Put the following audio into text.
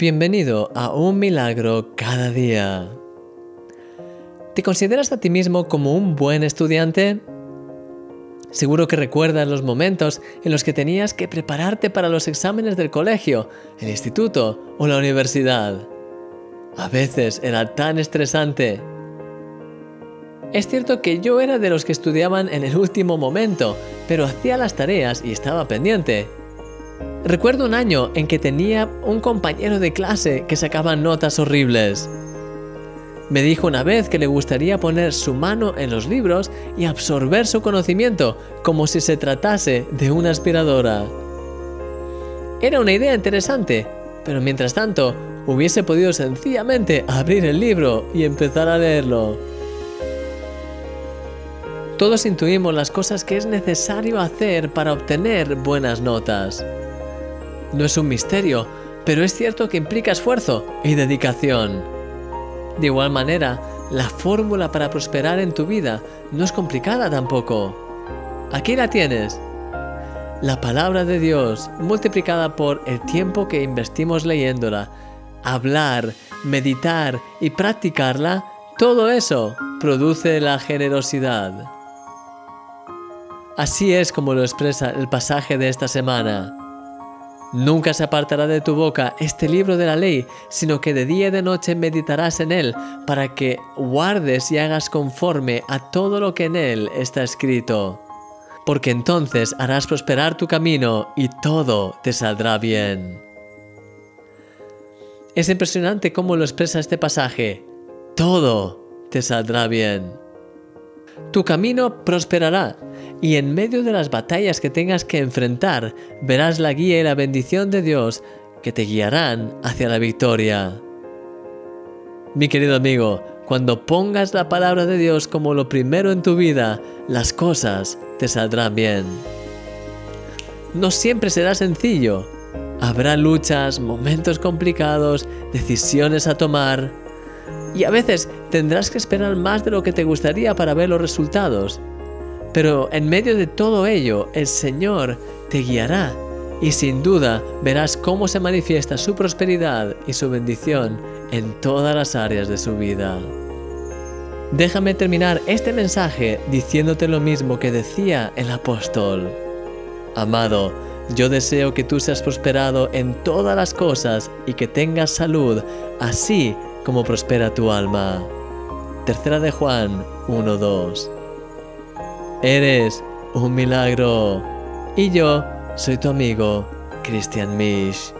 Bienvenido a Un Milagro cada día. ¿Te consideras a ti mismo como un buen estudiante? Seguro que recuerdas los momentos en los que tenías que prepararte para los exámenes del colegio, el instituto o la universidad. A veces era tan estresante. Es cierto que yo era de los que estudiaban en el último momento, pero hacía las tareas y estaba pendiente. Recuerdo un año en que tenía un compañero de clase que sacaba notas horribles. Me dijo una vez que le gustaría poner su mano en los libros y absorber su conocimiento como si se tratase de una aspiradora. Era una idea interesante, pero mientras tanto hubiese podido sencillamente abrir el libro y empezar a leerlo. Todos intuimos las cosas que es necesario hacer para obtener buenas notas. No es un misterio, pero es cierto que implica esfuerzo y dedicación. De igual manera, la fórmula para prosperar en tu vida no es complicada tampoco. Aquí la tienes. La palabra de Dios multiplicada por el tiempo que investimos leyéndola, hablar, meditar y practicarla, todo eso produce la generosidad. Así es como lo expresa el pasaje de esta semana. Nunca se apartará de tu boca este libro de la ley, sino que de día y de noche meditarás en él, para que guardes y hagas conforme a todo lo que en él está escrito. Porque entonces harás prosperar tu camino y todo te saldrá bien. Es impresionante cómo lo expresa este pasaje. Todo te saldrá bien. Tu camino prosperará y en medio de las batallas que tengas que enfrentar, verás la guía y la bendición de Dios que te guiarán hacia la victoria. Mi querido amigo, cuando pongas la palabra de Dios como lo primero en tu vida, las cosas te saldrán bien. No siempre será sencillo. Habrá luchas, momentos complicados, decisiones a tomar. Y a veces tendrás que esperar más de lo que te gustaría para ver los resultados. Pero en medio de todo ello, el Señor te guiará y sin duda verás cómo se manifiesta su prosperidad y su bendición en todas las áreas de su vida. Déjame terminar este mensaje diciéndote lo mismo que decía el apóstol. Amado, yo deseo que tú seas prosperado en todas las cosas y que tengas salud, así como prospera tu alma. Tercera de Juan 1.2 Eres un milagro. Y yo soy tu amigo, Christian Misch.